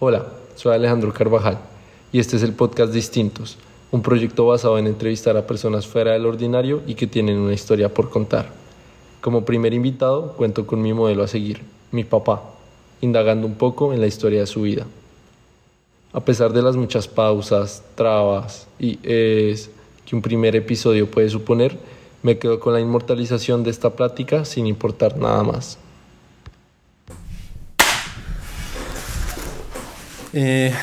Hola, soy Alejandro Carvajal y este es el podcast Distintos, un proyecto basado en entrevistar a personas fuera del ordinario y que tienen una historia por contar. Como primer invitado cuento con mi modelo a seguir, mi papá, indagando un poco en la historia de su vida. A pesar de las muchas pausas, trabas y es que un primer episodio puede suponer, me quedo con la inmortalización de esta plática sin importar nada más. Eh,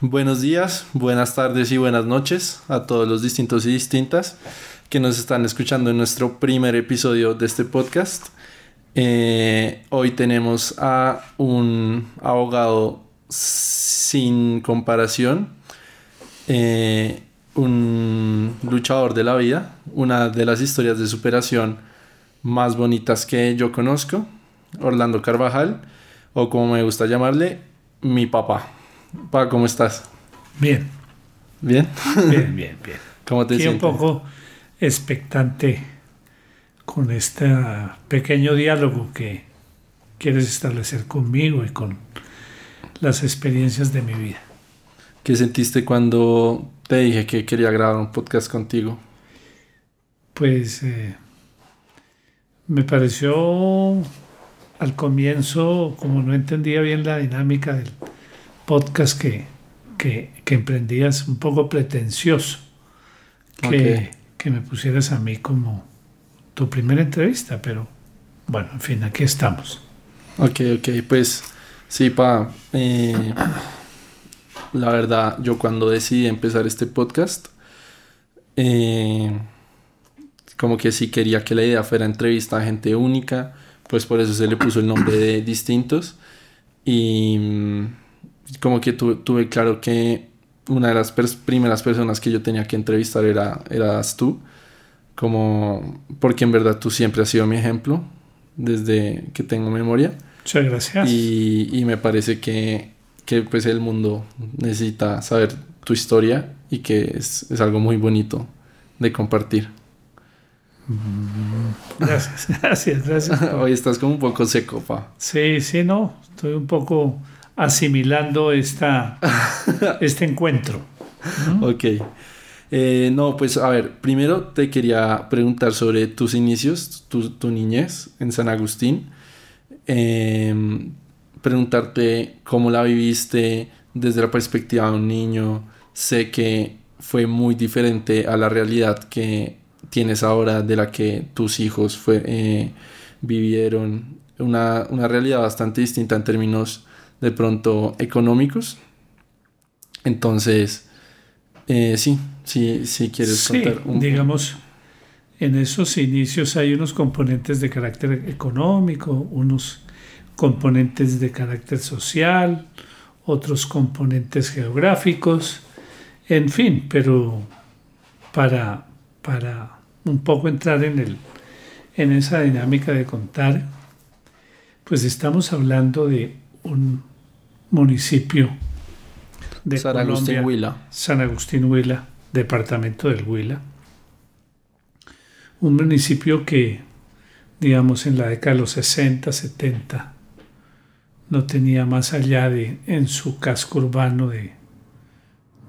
buenos días, buenas tardes y buenas noches a todos los distintos y distintas que nos están escuchando en nuestro primer episodio de este podcast. Eh, hoy tenemos a un abogado sin comparación, eh, un luchador de la vida, una de las historias de superación más bonitas que yo conozco, Orlando Carvajal, o como me gusta llamarle, mi papá. Pa, ¿cómo estás? Bien. ¿Bien? Bien, bien, bien. ¿Cómo te Aquí sientes? un poco expectante con este pequeño diálogo que quieres establecer conmigo y con las experiencias de mi vida. ¿Qué sentiste cuando te dije que quería grabar un podcast contigo? Pues eh, me pareció al comienzo, como no entendía bien la dinámica del podcast que, que, que emprendías, un poco pretencioso que, que me pusieras a mí como tu primera entrevista, pero bueno, en fin, aquí estamos. Ok, ok, pues sí, pa. eh, la verdad, yo cuando decidí empezar este podcast, eh, como que sí quería que la idea fuera entrevista a gente única, pues por eso se le puso el nombre de Distintos. Y como que tu- tuve claro que una de las pers- primeras personas que yo tenía que entrevistar era, eras tú, como porque en verdad tú siempre has sido mi ejemplo desde que tengo memoria. Muchas gracias. Y, y me parece que, que, pues el mundo necesita saber tu historia y que es, es algo muy bonito de compartir. Gracias, gracias, gracias. Hoy estás como un poco seco, pa. Sí, sí, no, estoy un poco asimilando esta, este encuentro. Ok. Eh, no, pues a ver, primero te quería preguntar sobre tus inicios, tu, tu niñez en San Agustín. Em, preguntarte cómo la viviste desde la perspectiva de un niño. Sé que fue muy diferente a la realidad que tienes ahora, de la que tus hijos fue, eh, vivieron. Una, una realidad bastante distinta en términos de pronto económicos. Entonces, eh, sí, sí, sí quieres Sí, contar un digamos, en esos inicios hay unos componentes de carácter económico, unos componentes de carácter social, otros componentes geográficos, en fin, pero para, para un poco entrar en, el, en esa dinámica de contar, pues estamos hablando de un municipio de San Agustín Huila. San Agustín Huila, departamento del Huila. Un municipio que, digamos, en la década de los 60, 70, no tenía más allá de, en su casco urbano, de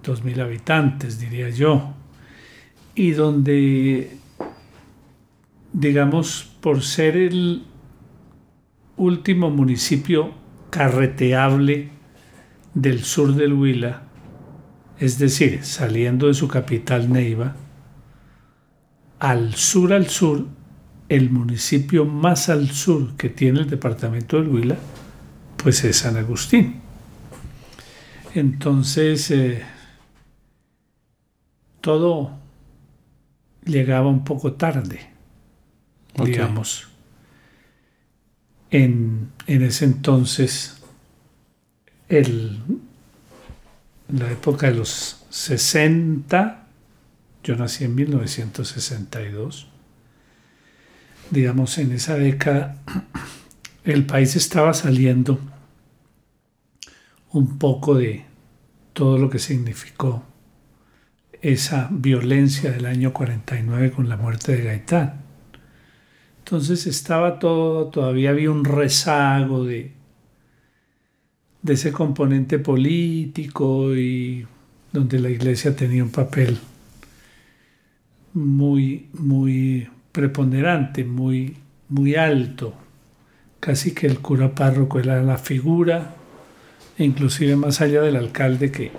2.000 habitantes, diría yo. Y donde, digamos, por ser el último municipio carreteable del sur del Huila, es decir, saliendo de su capital Neiva, al sur al sur, el municipio más al sur que tiene el departamento del Huila, pues es San Agustín. Entonces, eh, todo llegaba un poco tarde, digamos. En, ese entonces, el, la época de los 60, yo nací en 1962, digamos, en esa década, el país estaba saliendo un poco de todo lo que significó esa violencia del año 49 con la muerte de Gaitán. Entonces estaba todo, todavía había un rezago de ese componente político y donde la iglesia tenía un papel muy, muy preponderante, muy, muy alto. Casi que el cura párroco era la figura, inclusive más allá del alcalde que,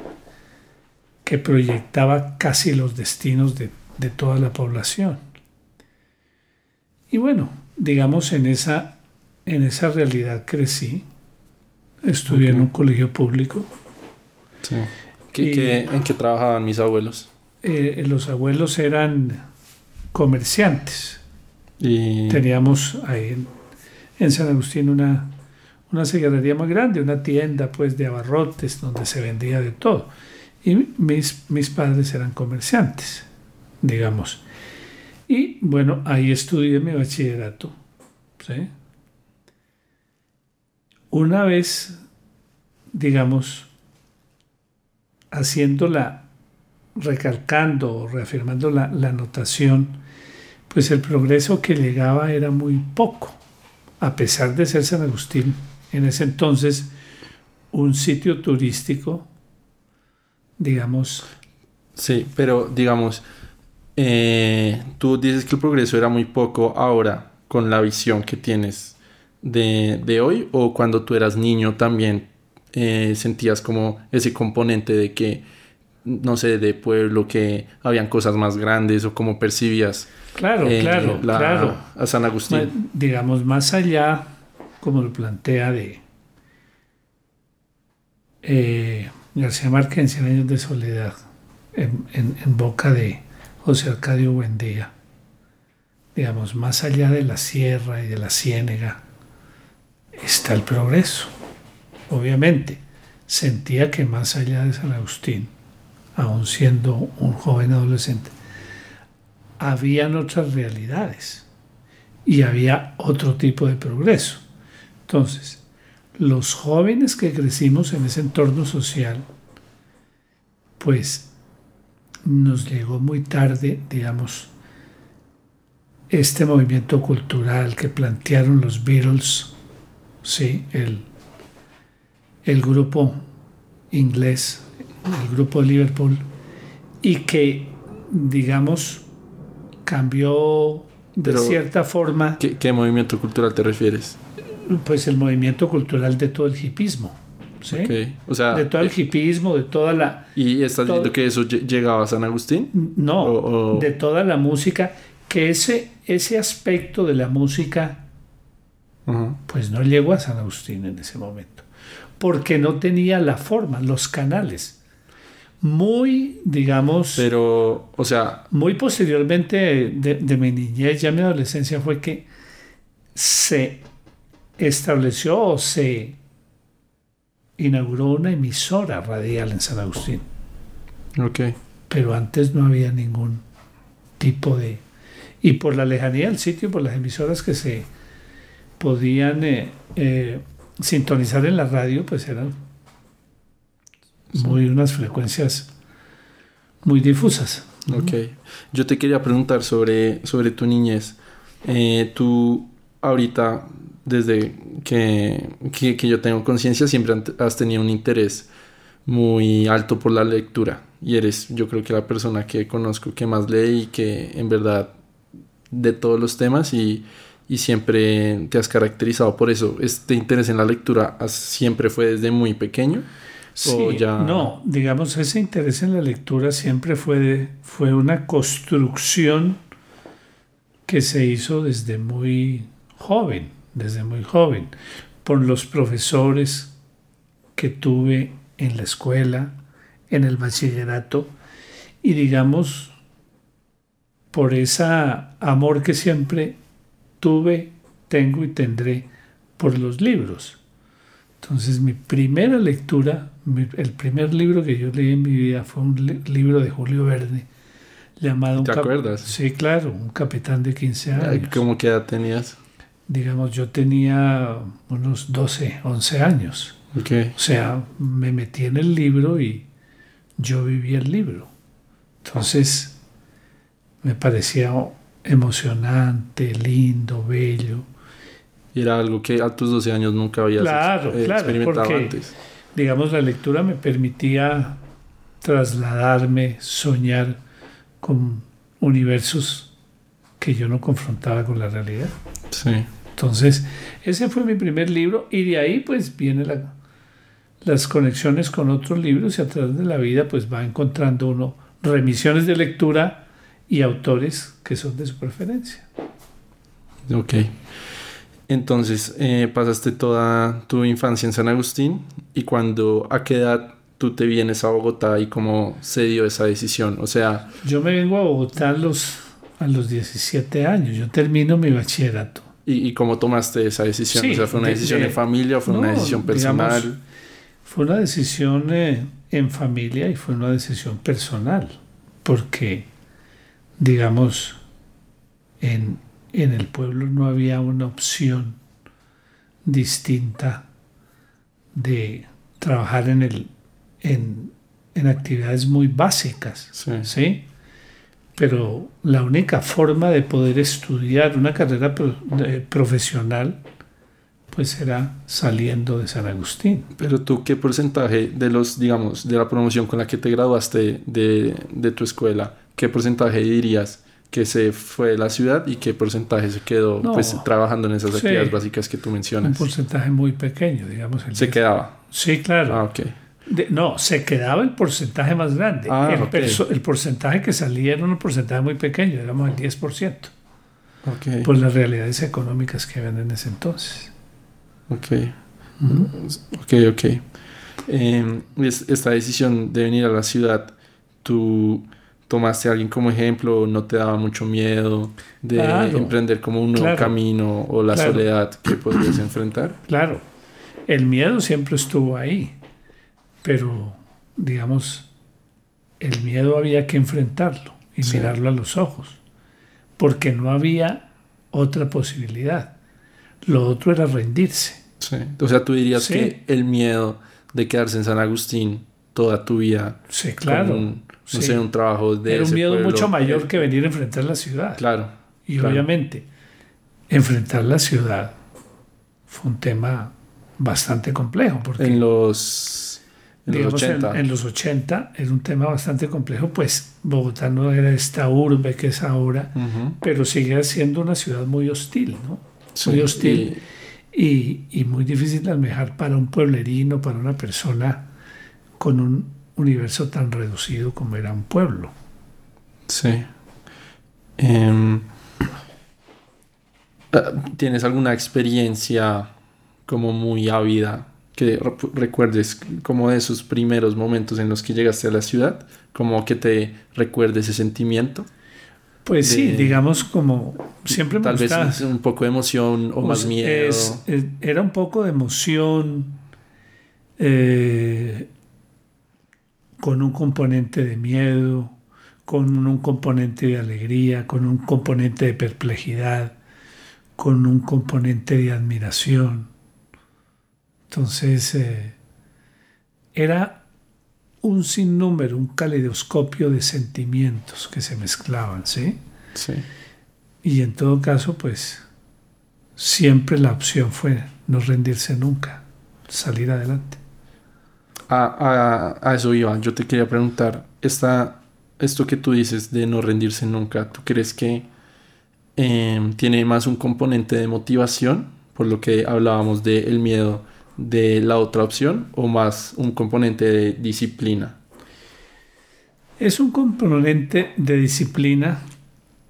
que proyectaba casi los destinos de, de toda la población. Y bueno, digamos, en esa, en esa realidad crecí. Estudié en un colegio público. Sí. ¿En qué trabajaban mis abuelos? Eh, los abuelos eran comerciantes. Y... Teníamos ahí en, San Agustín una, una secretaría muy grande, una tienda pues de abarrotes donde se vendía de todo. Y mis, mis padres eran comerciantes, digamos. Y bueno, ahí estudié mi bachillerato. Una vez, digamos, haciéndola, recalcando o reafirmando la, la notación, pues el progreso que llegaba era muy poco, a pesar de ser San Agustín en ese entonces un sitio turístico, digamos. Sí, pero digamos, eh, tú dices que el progreso era muy poco ahora con la visión que tienes de, de hoy o cuando tú eras niño también eh, sentías como ese componente de que, no sé, de pueblo, que habían cosas más grandes o cómo percibías claro, eh, claro, claro. a San Agustín. digamos, más allá, como lo plantea de eh, García Márquez en Cien años de soledad, en, en boca de José Arcadio Buendía, digamos, más allá de la sierra y de la ciénega, está el progreso obviamente, sentía que más allá de San Agustín, aun siendo un joven adolescente, habían otras realidades y había otro tipo de progreso. Entonces, los jóvenes que crecimos en ese entorno social, pues nos llegó muy tarde, digamos, este movimiento cultural que plantearon los Beatles, sí, el, el grupo inglés, el grupo Liverpool, y que, digamos, cambió de cierta forma. ¿qué, movimiento cultural te refieres? Pues el movimiento cultural de todo el hipismo. ¿Sí? O sea, de todo el eh, hipismo, de toda la... ¿Y estás diciendo que eso llegaba a San Agustín? No, de toda la música, que ese, ese aspecto de la música, pues no llegó a San Agustín en ese momento porque no tenía la forma, los canales. Muy, digamos... Pero, o sea... Muy posteriormente de, mi niñez, ya mi adolescencia, fue que se estableció o se inauguró una emisora radial en San Agustín. Ok. Pero antes no había ningún tipo de... Y por la lejanía del sitio, por las emisoras que se podían eh, eh, sintonizar en la radio, pues eran muy unas frecuencias muy difusas. Ok. Yo te quería preguntar sobre, sobre tu niñez. Eh, tú ahorita, desde que, que, que yo tengo conciencia, siempre has tenido un interés muy alto por la lectura. Y eres, yo creo que la persona que conozco que más lee y que en verdad de todos los temas y y siempre te has caracterizado por eso. ¿Este interés en la lectura siempre fue desde muy pequeño? Sí, ya... no, digamos, ese interés en la lectura siempre fue, fue una construcción que se hizo desde muy joven, desde muy joven, por los profesores que tuve en la escuela, en el bachillerato, y digamos, por ese amor que siempre tuve, tengo y tendré por los libros. Entonces mi primera lectura, el primer libro que yo leí en mi vida fue un libro de Julio Verne llamado... ¿Te acuerdas? Sí, claro, un capitán de 15 años. ¿Cómo edad tenías? Digamos, yo tenía unos 12, 11 años. Okay. O sea, me metí en el libro y yo viví el libro. Entonces, me parecía emocionante, lindo, bello. Y era algo que a tus 12 años nunca habías claro, experimentado claro, antes. digamos, la lectura me permitía trasladarme, soñar con universos que yo no confrontaba con la realidad. Sí. Entonces, ese fue mi primer libro y de ahí pues viene la, las conexiones con otros libros y a través de la vida pues va encontrando uno remisiones de lectura y autores que son de su preferencia. Ok. Entonces, eh, pasaste toda tu infancia en San Agustín y cuando, ¿a qué edad tú te vienes a Bogotá y cómo se dio esa decisión? O sea... Yo me vengo a Bogotá a los, a los 17 años, yo termino mi bachillerato. ¿Y, y cómo tomaste esa decisión? Sí, o sea, ¿fue una de- decisión de- en familia o fue una decisión personal? digamos, Fue una decisión eh, en familia y fue una decisión personal, porque, digamos, en, en el pueblo no había una opción distinta de trabajar en, el, en, en actividades muy básicas, Sí. ¿sí? Pero la única forma de poder estudiar una carrera pro- de- profesional pues era saliendo de San Agustín. Pero tú, ¿qué porcentaje de los, digamos, de la promoción con la que te graduaste de, de tu escuela, qué porcentaje dirías que se fue de la ciudad y qué porcentaje se quedó No. pues trabajando en esas Sí. actividades básicas que tú Un mencionas? porcentaje muy pequeño, digamos. el Se 10. quedaba. Sí, claro. Ah, ok. De- no, se quedaba el porcentaje más grande. Ah, el, ok. porcentaje que salía era un porcentaje muy pequeño, digamos el 10%, Ok. por las realidades económicas que habían en ese entonces. Ok. Ok, ok. Eh, es- esta decisión de venir a la ciudad, ¿tú tomaste a alguien como ejemplo? ¿No te daba mucho miedo de Claro. emprender como un nuevo Claro. camino o la Claro. soledad que podrías enfrentar? Claro, el miedo siempre estuvo ahí, pero digamos, el miedo había que enfrentarlo y Sí. mirarlo a los ojos, porque no había otra posibilidad. Lo otro era rendirse. Sí. O sea, tú dirías Sí. que el miedo de quedarse en San Agustín toda tu vida, Sí, claro. un, no sé, un trabajo de era un ese miedo pueblo, mucho mayor eh, que venir a enfrentar la ciudad. Claro. y claro. obviamente, enfrentar la ciudad fue un tema bastante complejo, porque En los, en los digamos, en, 80. en los 80 era un tema bastante complejo, pues Bogotá no era esta urbe que es ahora, pero sigue siendo una ciudad muy hostil, ¿no? Sí, Muy hostil y- y, y muy difícil de almejar para un pueblerino, para una persona con un universo tan reducido como era un pueblo. Sí. Em, ¿Tienes alguna experiencia como muy ávida que re- recuerdes como de esos primeros momentos en los que llegaste a la ciudad? Como que te recuerde ese sentimiento. Pues sí, digamos como siempre me Tal vez gustaba- un, un poco de emoción o más Pues, miedo. es- es- era un poco de emoción, eh, con un componente de miedo, con un componente de alegría, con un componente de perplejidad, con un componente de admiración. Entonces, eh, era un sinnúmero, un caleidoscopio de sentimientos que se mezclaban, ¿sí? Sí. Y en todo caso, pues siempre la opción fue no rendirse nunca, salir adelante. A, a- a eso iba. Yo te quería preguntar, esta, esto que tú dices de no rendirse nunca, ¿tú crees que em, tiene más un componente de motivación, por lo que hablábamos del miedo de la otra opción, o más un componente de disciplina? Es un componente de disciplina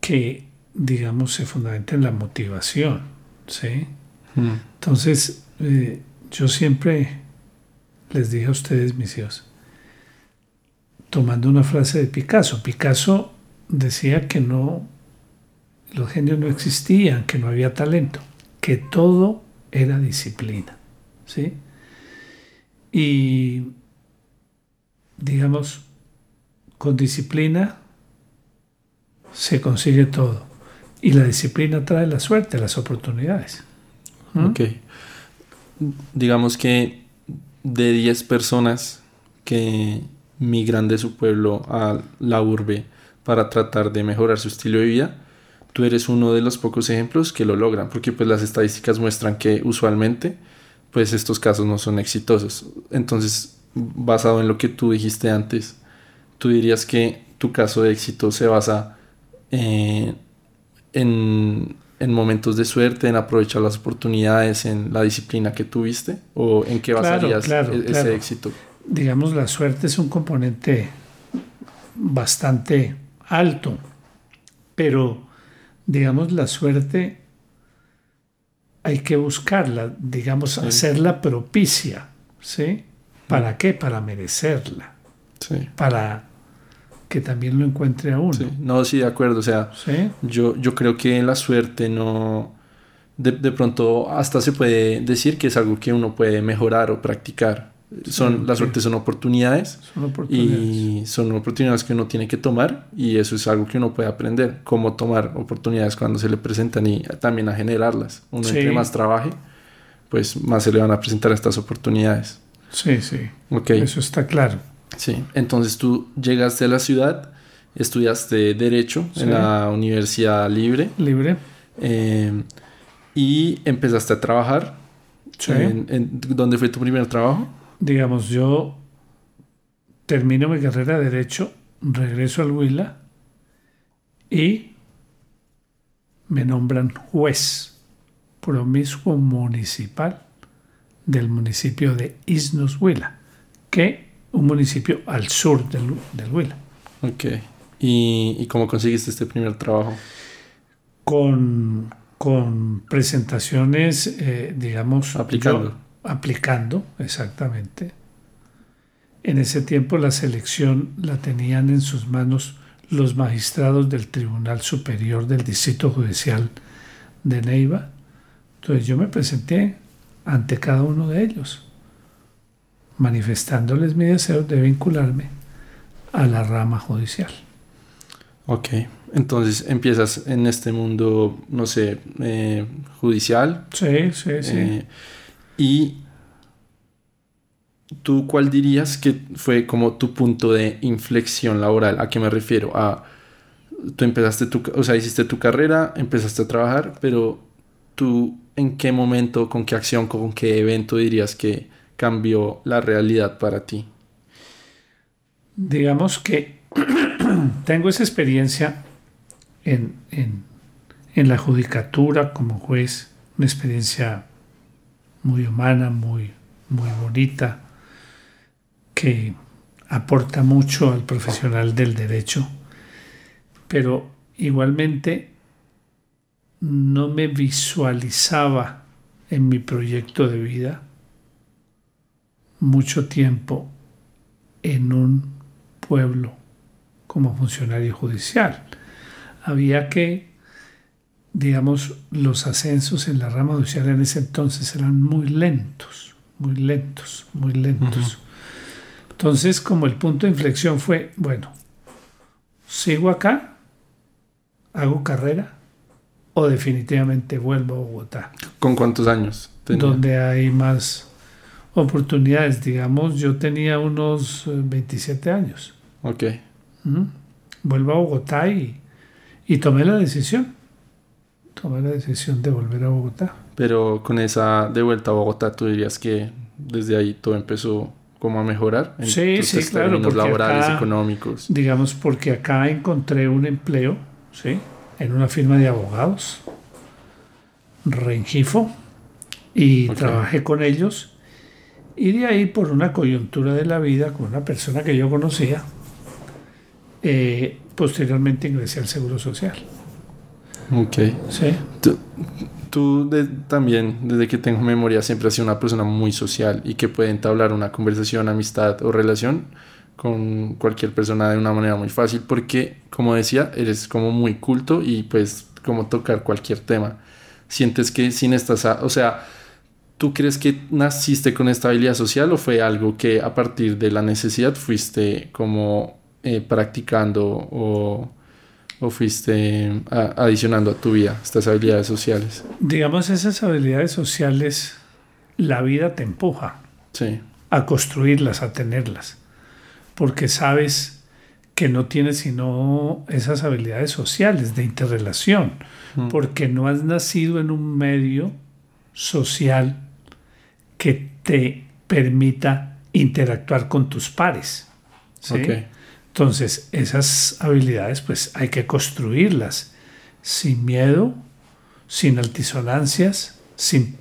que, digamos, se fundamenta en la motivación, ¿sí? Mm, Entonces, eh, yo siempre les dije a ustedes, mis hijos, tomando una frase de Picasso, Picasso decía que no, los genios no existían, que no había talento, que todo era disciplina, ¿sí? Y, digamos, con disciplina se consigue todo. Y la disciplina trae la suerte, las oportunidades. ¿Mm? Ok. Digamos que de 10 personas que migran de su pueblo a la urbe para tratar de mejorar su estilo de vida, tú eres uno de los pocos ejemplos que lo logran, porque pues las estadísticas muestran que usualmente pues estos casos no son exitosos. Entonces, basado en lo que tú dijiste antes, tú dirías que tu caso de éxito se basa eh, en, en, momentos de suerte, en aprovechar las oportunidades, en la disciplina que tuviste, o en qué basarías e-, ese éxito. Digamos, la suerte es un componente bastante alto, pero digamos, la suerte hay que buscarla, digamos, hacerla propicia, ¿sí? ¿Para qué? Para merecerla. Sí. Para que también lo encuentre a uno. No, sí, de acuerdo. O sea, yo, yo creo que la suerte no... De, de, pronto hasta se puede decir que es algo que uno puede mejorar o practicar. Son, la suerte son oportunidades, son oportunidades, y son oportunidades que uno tiene que tomar y eso es algo que uno puede aprender, cómo tomar oportunidades cuando se le presentan y también a generarlas. Uno entre más trabaje, pues más se le van a presentar estas oportunidades. Sí, sí. Okay. Eso está claro. Sí, entonces tú llegaste a la ciudad, estudiaste Derecho en la Universidad Libre. Libre. Eh, y empezaste a trabajar. Sí. En, ¿Dónde fue tu primer trabajo? Digamos, yo termino mi carrera de Derecho, regreso al Huila y me nombran juez promiscuo municipal del municipio de Isnos Huila, que un municipio al sur del, del Huila. Ok. ¿Y, cómo conseguiste este primer trabajo? Con, con presentaciones, eh, digamos... Aplicando aplicando, exactamente. En ese tiempo la selección la tenían en sus manos los magistrados del Tribunal Superior del Distrito Judicial de Neiva. Entonces yo me presenté ante cada uno de ellos, manifestándoles mi deseo de vincularme a la rama judicial. Ok, entonces empiezas en este mundo, no sé, eh, judicial. Sí, sí, sí. Eh, y tú, ¿cuál dirías que fue como tu punto de inflexión laboral? ¿A qué me refiero? A, tú empezaste tu, o sea, hiciste tu carrera, empezaste a trabajar, pero tú, ¿en qué momento, con qué acción, con qué evento dirías que cambió la realidad para ti? Digamos que tengo esa experiencia en, en, en la judicatura como juez, una experiencia muy humana, muy, muy bonita, que aporta mucho al profesional del derecho, pero igualmente no me visualizaba en mi proyecto de vida mucho tiempo en un pueblo como funcionario judicial. Había que digamos, los ascensos en la rama judicial en ese entonces eran muy lentos, muy lentos, muy lentos. Entonces, como el punto de inflexión fue, bueno, sigo acá, hago carrera o definitivamente vuelvo a Bogotá. ¿Con cuántos años? Donde hay más oportunidades, digamos, yo tenía unos 27 eh, años. Ok. Vuelvo a Bogotá y, y tomé la decisión tomar la decisión de volver a Bogotá. Pero con esa de vuelta a Bogotá, tú dirías que desde ahí todo empezó como a mejorar en sí, sí, claro, laborales, económicos. Digamos, porque acá encontré un empleo, ¿sí? En una firma de abogados, Rengifo, y trabajé con ellos. Y de ahí, por una coyuntura de la vida, con una persona que yo conocía, eh, posteriormente ingresé al Seguro Social. Ok. Sí. Tú, también, desde que tengo memoria, siempre has sido una persona muy social y que puede entablar una conversación, amistad o relación con cualquier persona de una manera muy fácil porque, como decía, eres como muy culto y pues como tocar cualquier tema. Sientes que sin estas, o sea, ¿tú crees que naciste con esta habilidad social o fue algo que a partir de la necesidad fuiste como eh, practicando o o fuiste adicionando a tu vida estas habilidades sociales? Digamos, esas habilidades sociales, la vida te empuja a construirlas, a tenerlas, porque sabes que no tienes sino esas habilidades sociales de interrelación, porque no has nacido en un medio social que te permita interactuar con tus pares. ¿sí? Entonces, esas habilidades pues hay que construirlas sin miedo, sin altisonancias, sin,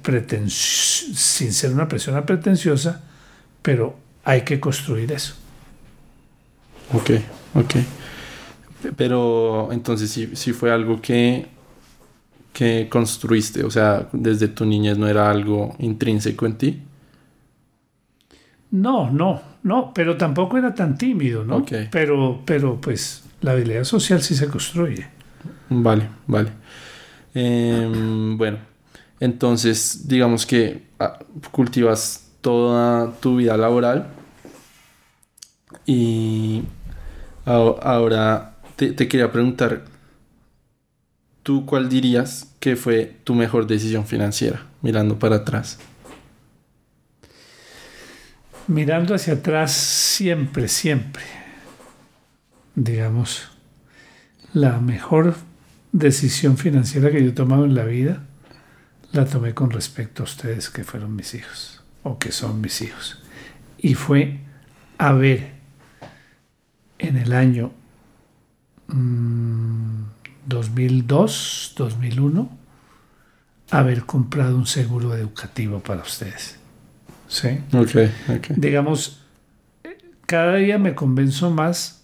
sin ser una persona pretenciosa, pero hay que construir eso. Ok, ok. Pero entonces sí, sí fue algo que, que construiste, o sea, desde tu niñez no era algo intrínseco en ti. No, no, no, pero tampoco era tan tímido, ¿no? Ok. Pero, pero pues la habilidad social sí se construye. Vale, vale. Em, bueno, entonces digamos que ah, cultivas toda tu vida laboral y ahora te, te quería preguntar, ¿tú cuál dirías que fue tu mejor decisión financiera mirando para atrás? Mirando hacia atrás siempre, siempre, digamos, la mejor decisión financiera que yo he tomado en la vida la tomé con respecto a ustedes que fueron mis hijos o que son mis hijos. Y fue haber en el año mm, 2002, 2001, haber comprado un seguro educativo para ustedes. ¿Sí? Ok, ok. digamos, cada día me convenzo más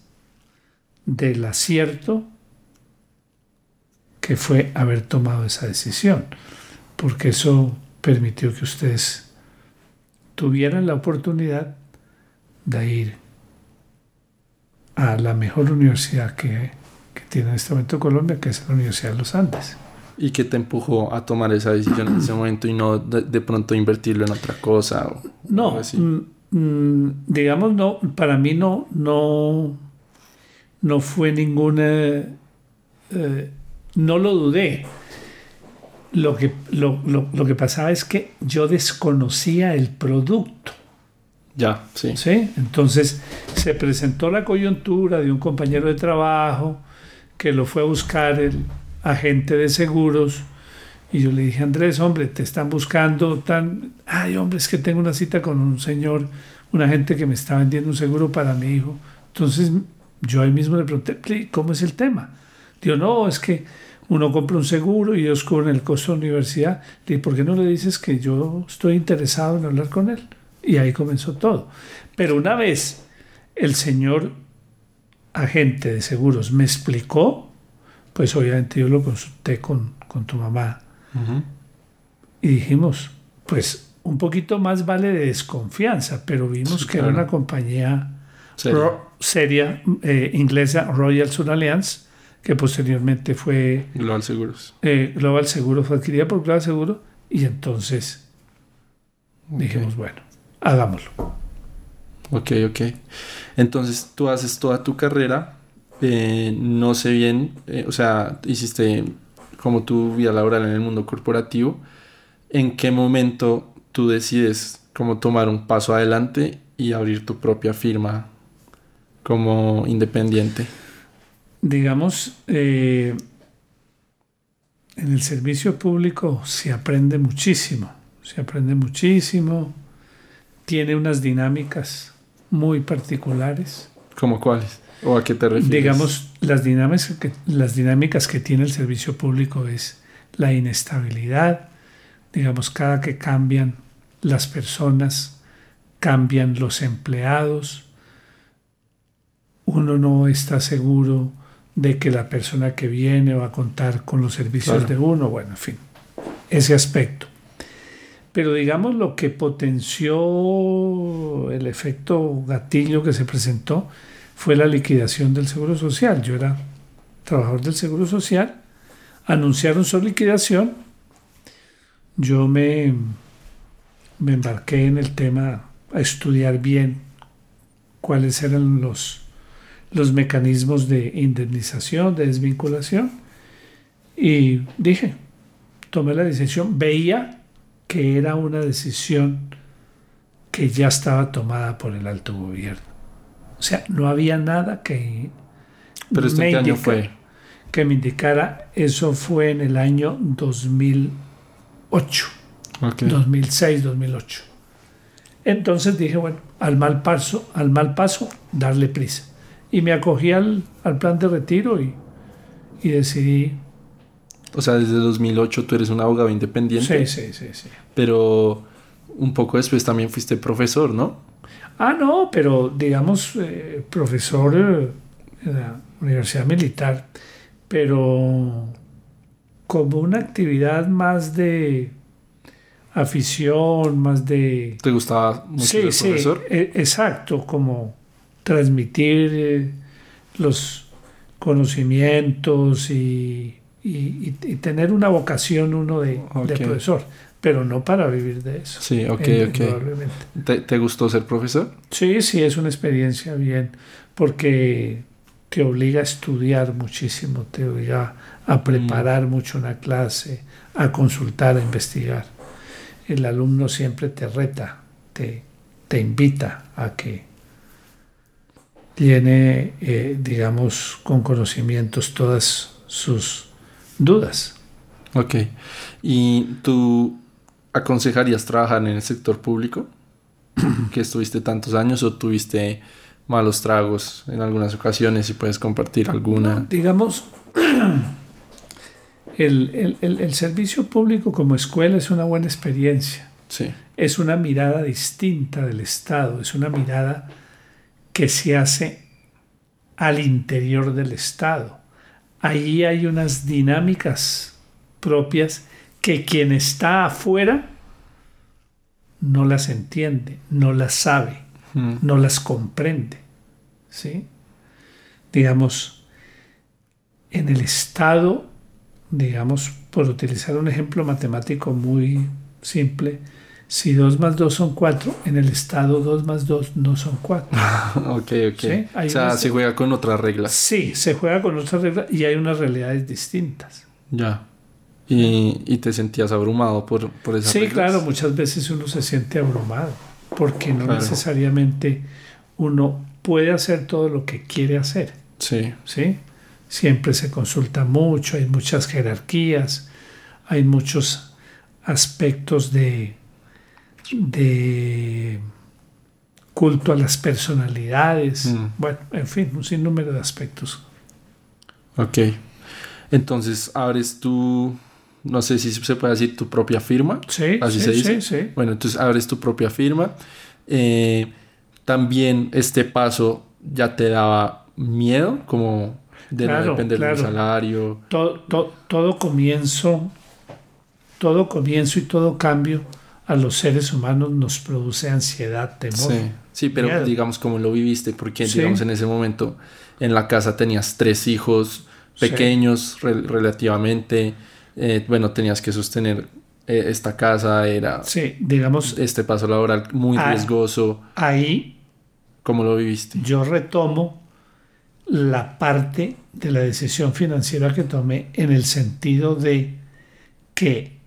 del acierto que fue haber tomado esa decisión, porque eso permitió que ustedes tuvieran la oportunidad de ir a la mejor universidad que, que tiene en este momento Colombia, que es la Universidad de los Andes. ¿Y qué te empujó a tomar esa decisión en ese momento y no de, de pronto invertirlo en otra cosa? O, No, así? mm, mm, digamos, no, para mí no, no, no fue ninguna, eh, no lo dudé. Lo que, lo, lo- lo que pasaba es que yo desconocía el producto. Ya, sí. ¿sí? Entonces se presentó la coyuntura de un compañero de trabajo que lo fue a buscar el agente de seguros y yo le dije, Andrés, hombre, te están buscando tan... Ay, hombre, es que tengo una cita con un señor, un agente que me está vendiendo un seguro para mi hijo. Entonces yo ahí mismo le pregunté, "Pli, ¿cómo es el tema? Digo, no, es que uno compra un seguro y ellos cubren el costo de la universidad. Le dije, ¿por qué no le dices que yo estoy interesado en hablar con él? Y ahí comenzó todo. Pero una vez el señor agente de seguros me explicó, pues obviamente yo lo consulté con, con tu mamá y dijimos, pues un poquito más vale de desconfianza, pero vimos Sí, que era una compañía ro- seria eh, inglesa, Royal Sun Alliance, que posteriormente fue Global Seguros. eh, Global Seguro, fue adquirida por Global Seguro, y entonces dijimos, bueno, hagámoslo. Ok, ok. Entonces tú haces toda tu carrera, eh, no sé bien, eh, o sea, hiciste como tu vida laboral en el mundo corporativo. ¿En qué momento tú decides como tomar un paso adelante y abrir tu propia firma como independiente? digamos, eh, en el servicio público se aprende muchísimo, se aprende muchísimo, tiene unas dinámicas muy particulares. ¿Cómo cuáles? ¿O a qué te refieres? Digamos, las dinámicas, que, las dinámicas que tiene el servicio público es la inestabilidad, digamos, cada que cambian las personas, cambian los empleados, uno no está seguro de que la persona que viene va a contar con los servicios Claro. de uno, bueno, en fin, ese aspecto. Pero digamos lo que potenció el efecto gatillo que se presentó fue la liquidación del Seguro Social. Yo era trabajador del Seguro Social, anunciaron su liquidación, yo me, embarqué en el tema a estudiar bien cuáles eran los, los mecanismos de indemnización, de desvinculación, y dije, tomé la decisión, veía que era una decisión que ya estaba tomada por el alto gobierno. O sea, no había nada que Pero este me qué año fue. que me indicara, eso fue en el año 2008, Ok. 2006, 2008. Entonces dije, bueno, al mal paso, al mal paso, darle prisa. Y me acogí al, al plan de retiro y, y decidí... O sea, desde 2008 tú eres un abogado independiente. Sí, sí, sí, sí. Pero un poco después también fuiste profesor, ¿no? Ah, no, pero digamos, eh, profesor eh, en la Universidad Militar, pero como una actividad más de afición, más de... ¿Te gustaba mucho Sí, ser sí, profesor? e- exacto, como transmitir eh, los conocimientos y, y- y- y tener una vocación uno de, de profesor, pero no para vivir de eso. Sí, ok, eh, ok. ¿Te, te gustó ser profesor? Sí, sí, es una experiencia bien, porque te obliga a estudiar muchísimo, te obliga a preparar mucho una clase, a consultar, a investigar. El alumno siempre te reta, te, te invita a que llene, eh, digamos, con conocimientos todas sus dudas. Ok. ¿Y tú aconsejarías trabajar en el sector público? que estuviste tantos años o tuviste malos tragos en algunas ocasiones y puedes compartir alguna. Digamos, el, el- el- el servicio público como escuela es una buena experiencia. Sí. Es una mirada distinta del Estado, es una mirada que se hace al interior del Estado. Allí hay unas dinámicas propias que quien está afuera no las entiende, no las sabe Mm, no las comprende. ¿sí? Digamos, en el Estado, digamos, por utilizar un ejemplo matemático muy simple, si 2 más 2 son 4, en el Estado 2 más 2 no son 4. ok, ok. Sí, o sea, se juega con otras reglas. Sí, se juega con otras reglas y hay unas realidades distintas. Ya. Y, y te sentías abrumado por, por esas Sí, reglas. claro, muchas veces uno se siente abrumado, porque no Claro. necesariamente uno puede hacer todo lo que quiere hacer. Sí. ¿sí? Siempre se consulta mucho, hay muchas jerarquías, hay muchos aspectos de, de culto a las personalidades, Mm. bueno, en fin, un sinnúmero de aspectos. Ok. Entonces, abres tu. No sé si se puede decir tu propia firma. Sí, Así sí, se dice. sí, sí. Bueno, entonces abres tu propia firma. Eh, también este paso ya te daba miedo, como de Claro, no depender claro. del salario. Todo, to- todo comienzo, todo comienzo y todo cambio a los seres humanos nos produce ansiedad, temor. Sí, sí, pero Miedo. digamos cómo lo viviste, porque Sí. digamos en ese momento en la casa tenías tres hijos Sí. pequeños re- relativamente. Eh, bueno, tenías que sostener eh, esta casa, era Sí, digamos, este paso laboral muy Ah. riesgoso. ahí ¿Cómo lo viviste? yo retomo la parte de la decisión financiera que tomé en el sentido de que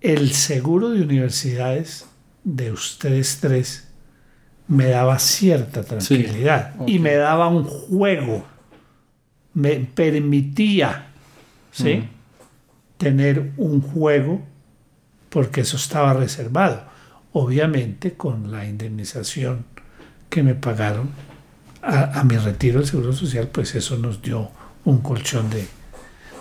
el seguro de universidades de ustedes tres me daba cierta tranquilidad y me daba un juego, me permitía ¿sí? Tener un juego porque eso estaba reservado, obviamente con la indemnización que me pagaron a, a mi retiro del Seguro Social, pues eso nos dio un colchón de,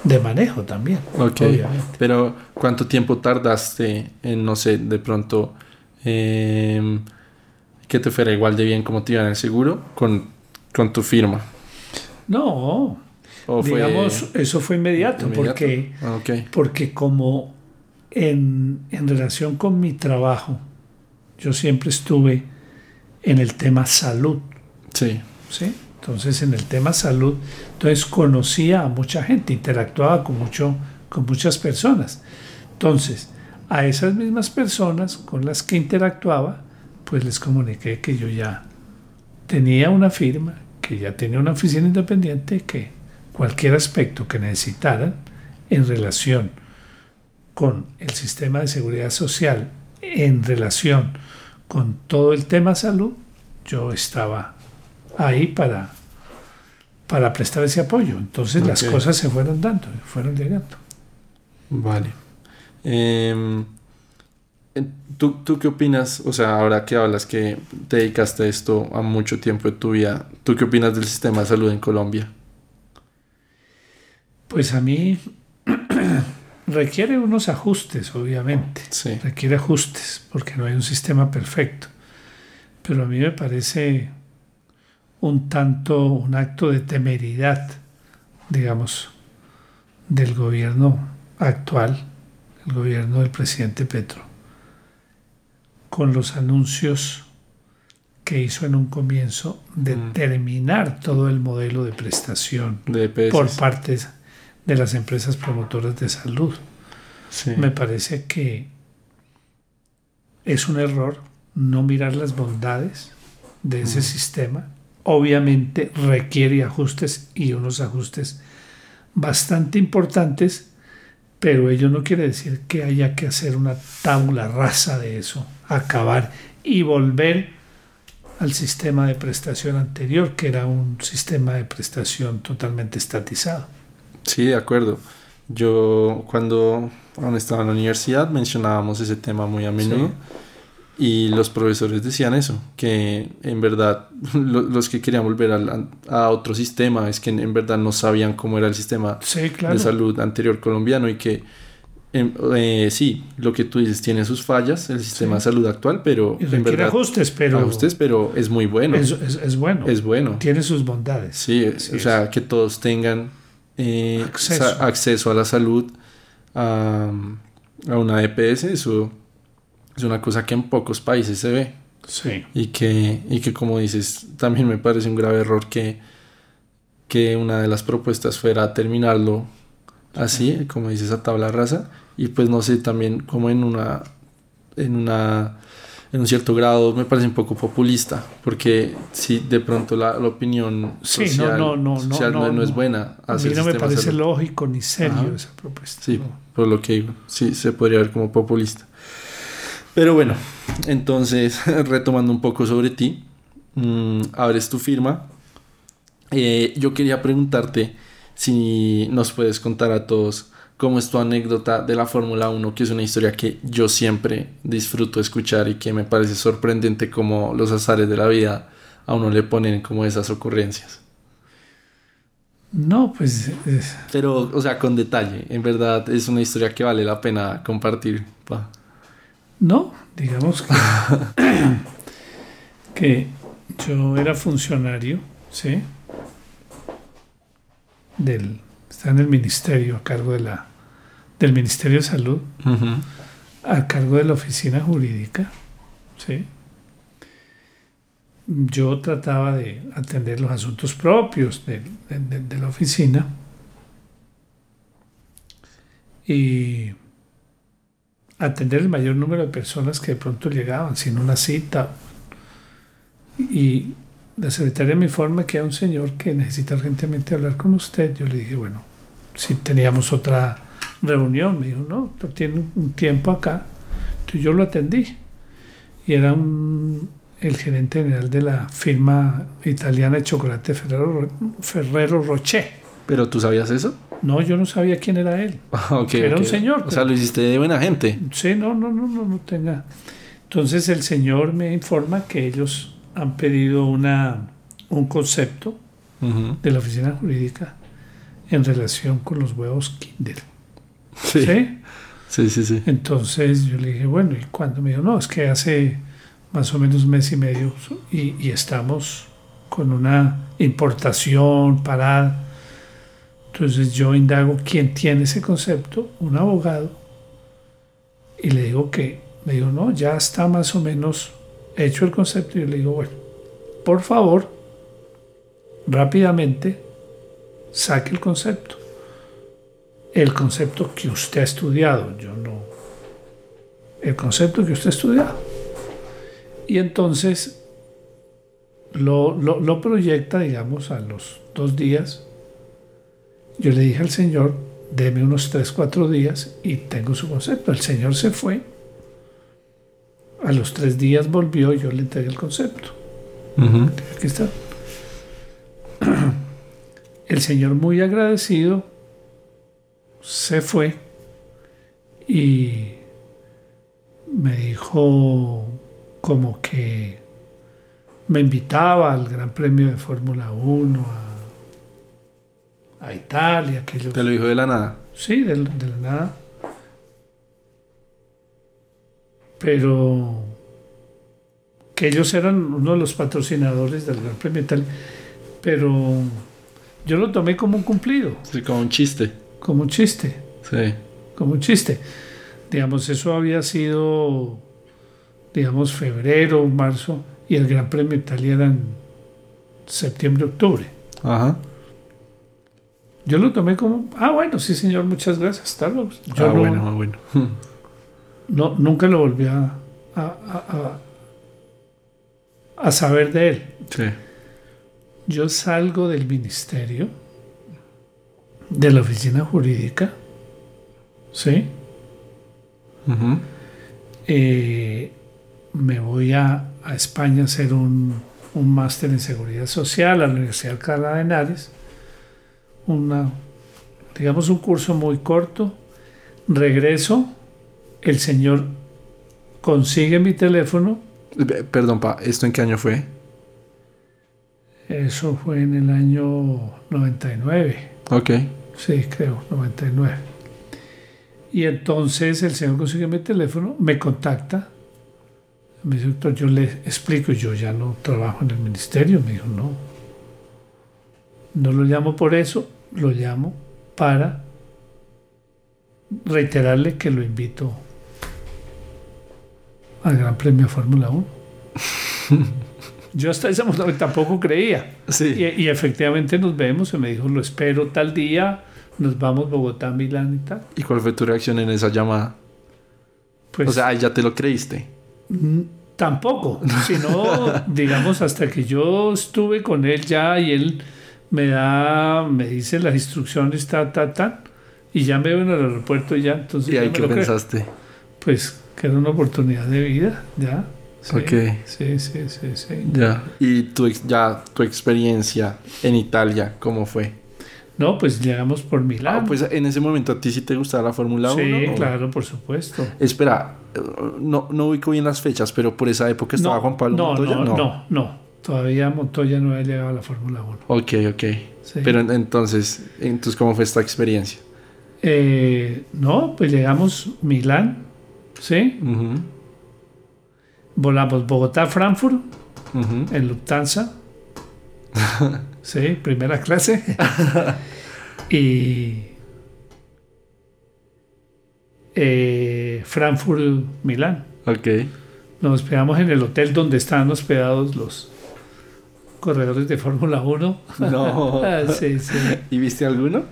de manejo también. Ok, obviamente. pero ¿cuánto tiempo tardaste en, no sé, de pronto em, que te fuera igual de bien como te iba en el seguro con, con tu firma? No, ¿O fue digamos, eso fue inmediato, inmediato? porque Ah, porque como en, en relación con mi trabajo, yo siempre estuve en el tema salud, sí, ¿sí? Entonces, en el tema salud, entonces conocía a mucha gente, interactuaba con, mucho, con muchas personas. Entonces, a esas mismas personas con las que interactuaba, pues les comuniqué que yo ya tenía una firma, que ya tenía una oficina independiente, que cualquier aspecto que necesitaran en relación con el sistema de seguridad social, en relación con todo el tema salud, yo estaba ahí para, para prestar ese apoyo. Entonces las cosas se fueron dando, fueron llegando. vale. Em, ¿tú, ¿tú qué opinas? O sea, ahora que hablas que te dedicaste a esto a mucho tiempo de tu vida, ¿tú qué opinas del sistema de salud en Colombia? Pues a mí requiere unos ajustes, obviamente. Sí. Requiere ajustes, porque no hay un sistema perfecto. Pero a mí me parece un tanto un acto de temeridad, digamos, del gobierno actual, el gobierno del presidente Petro, con los anuncios que hizo en un comienzo de Mm. terminar todo el modelo de prestación De EPS. por parte de las empresas promotoras de salud. Sí. Me parece que es un error no mirar las bondades de ese sistema. Obviamente requiere ajustes y unos ajustes bastante importantes, pero ello no quiere decir que haya que hacer una tabla rasa de eso, acabar y volver al sistema de prestación anterior, que era un sistema de prestación totalmente estatizado. Sí, de acuerdo. Yo cuando aún estaba en la universidad mencionábamos ese tema muy a menudo y los profesores decían eso, que en verdad lo- los que querían volver al- a otro sistema es que en, en verdad no sabían cómo era el sistema Sí, claro. de salud anterior colombiano y que em, eh, sí, lo que tú dices tiene sus fallas, el sistema Sí. de salud actual, pero Y en verdad ajustes, pero ajustes, pero es muy bueno. es, es- es bueno. es bueno. Tiene sus bondades. Sí, Así o sea, que todos tengan eh, Acceso. acceso a la salud, a, a una EPS, eso es una cosa que en pocos países se ve. Sí. Y que, y que como dices, también me parece un grave error que, que una de las propuestas fuera terminarlo así, como dices, a tabla rasa. Y pues no sé, también como en una, en una, en un cierto grado me parece un poco populista, porque si de pronto la, la opinión Sí, no, social, no, no, no, social no, es buena. A mí no me parece salud. lógico ni serio Ajá. esa propuesta. Sí, por lo que digo, sí, se podría ver como populista. Pero bueno, entonces, retomando un poco sobre ti, mm, abres tu firma. Eh, yo quería preguntarte si nos puedes contar a todos cómo es tu anécdota de la Fórmula 1, que es una historia que yo siempre disfruto escuchar y que me parece sorprendente como los azares de la vida a uno le ponen como esas ocurrencias. No, pues eh, Pero, o sea, con detalle, en verdad es una historia que vale la pena compartir. pa. no, digamos que, que yo era funcionario, ¿sí? Del, está en el ministerio a cargo de la, del Ministerio de Salud, a cargo de la oficina jurídica, ¿sí? Yo trataba de atender los asuntos propios de, de- de- de la oficina y atender el mayor número de personas que de pronto llegaban sin una cita. Y la secretaria me informa que hay un señor que necesita urgentemente hablar con usted. Yo le dije, bueno, si teníamos otra reunión, me dijo, no, pero tiene un tiempo acá. Entonces yo lo atendí. Y era un- el gerente general de la firma italiana de chocolate Ferrero, Ro- Ferrero Rocher. ¿Pero tú sabías eso? No, yo no sabía quién era él. Ah, Era un señor, O sea, lo hiciste de buena gente. Sí, no, no, no, no, no tenga. Entonces el señor me informa que ellos han pedido una, un concepto de la oficina jurídica en relación con los huevos Kinder. Sí. ¿Sí? sí, sí, sí. Entonces yo le dije, bueno, ¿y cuándo? Me dijo, no, es que hace más o menos un mes y medio y, y estamos con una importación parada. Entonces yo indago quién tiene ese concepto, un abogado, y le digo que, me dijo, no, ya está más o menos hecho el concepto. Y le digo, bueno, por favor, rápidamente saque el concepto. El concepto que usted ha estudiado, yo no. El concepto que usted ha estudiado. Y entonces lo, lo, lo proyecta, digamos, a los dos días. Yo le dije al señor, deme unos tres, cuatro días y tengo su concepto. El señor se fue. A los tres días volvió y yo le entregué el concepto. Aquí está. El señor muy agradecido se fue y me dijo como que me invitaba al Gran Premio de Fórmula 1 a, a Italia. Que yo, ¿Te lo dijo de la nada? Sí, de, de la nada. Pero que ellos eran uno de los patrocinadores del Gran Premio Italia. Pero yo lo tomé como un cumplido, Sí, como un chiste. como un chiste, Sí. como un chiste. Digamos, eso había sido, digamos, febrero, marzo, y el Gran Premio de Italia era en septiembre, octubre. Ajá. Yo lo tomé como, ah, bueno, sí, señor, muchas gracias, hasta luego. Yo ah, no- bueno, ah, bueno. no, nunca lo volví a, a- a- a- saber de él. Sí. Yo salgo del ministerio, de la oficina jurídica, ¿sí? Eh, me voy a, a España a hacer un, un máster en seguridad social a la Universidad de Alcalá de Henares. Una, digamos, un curso muy corto. Regreso, el señor consigue mi teléfono. Perdón, pa, ¿esto en qué año fue? Eso fue en el año 99. Ok. Sí, creo, 99. Y entonces el señor consigue mi teléfono, me contacta. Me dice, doctor, yo le explico, yo ya no trabajo en el ministerio. Me dijo, no. No lo llamo por eso, lo llamo para reiterarle que lo invito al Gran Premio de Fórmula 1. yo hasta ese momento tampoco creía. Sí. Y, y efectivamente nos vemos, y me dijo, lo espero tal día, nos vamos Bogotá, Milán y tal. ¿Y cuál fue tu reacción en esa llamada? Pues o sea, ya te lo creíste. mm, tampoco, sino, digamos, hasta que yo estuve con él ya y él me da, me dice las instrucciones, ta, ta, ta, y ya me veo en el aeropuerto y ya, entonces ¿Y ahí qué creo. pensaste? Pues que era una oportunidad de vida, ya. Sí, Ok. Sí, sí, sí, sí. Ya. ¿Y tu, ya tu experiencia en Italia, cómo fue? No, pues llegamos por Milán. Ah, pues en ese momento a ti sí te gustaba la Fórmula 1. sí, claro, por supuesto. Espera, no, no ubico bien las fechas, pero por esa época estaba Juan Pablo no, Montoya. No, no, no. Todavía Montoya no había llegado a la Fórmula 1. Ok, ok. Sí. Pero en- entonces, entonces, ¿cómo fue esta experiencia? Eh, no, pues llegamos Milán, ¿sí? Volamos Bogotá-Frankfurt en Lufthansa. sí, primera clase. y eh, Frankfurt-Milán. Ok. Nos hospedamos en el hotel donde estaban hospedados los corredores de Fórmula 1. No. Sí, sí. ¿Y viste alguno?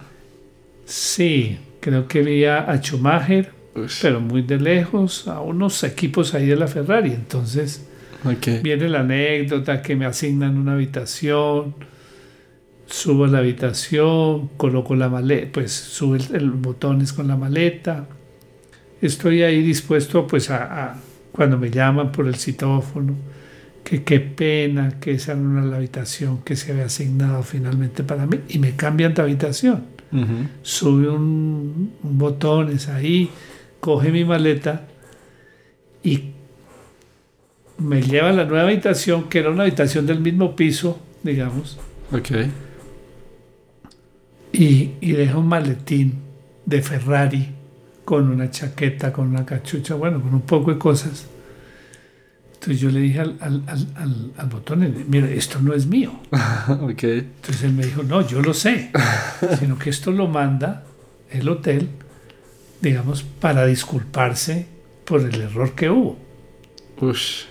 Sí, creo que vi a Schumacher, Ush, pero muy de lejos, a unos equipos ahí de la Ferrari. Entonces ok. viene la anécdota que me asignan una habitación, subo a la habitación, coloco la maleta, pues sube el, el botones con la maleta. Estoy ahí dispuesto pues a, a- cuando me llaman por el citófono, que qué pena que esa no era la habitación que se había asignado finalmente para mí y me cambian de habitación Ujú. sube un, un botones ahí, coge mi maleta y me lleva a la nueva habitación, que era una habitación del mismo piso, digamos, Ok. y, y deja un maletín de Ferrari con una chaqueta, con una cachucha, bueno, con un poco de cosas. Entonces yo le dije al, al, al, al, al botón, mira, esto no es mío. ok. Entonces él me dijo, no, yo lo sé, sino que esto lo manda el hotel, digamos, para disculparse por el error que hubo. Ush.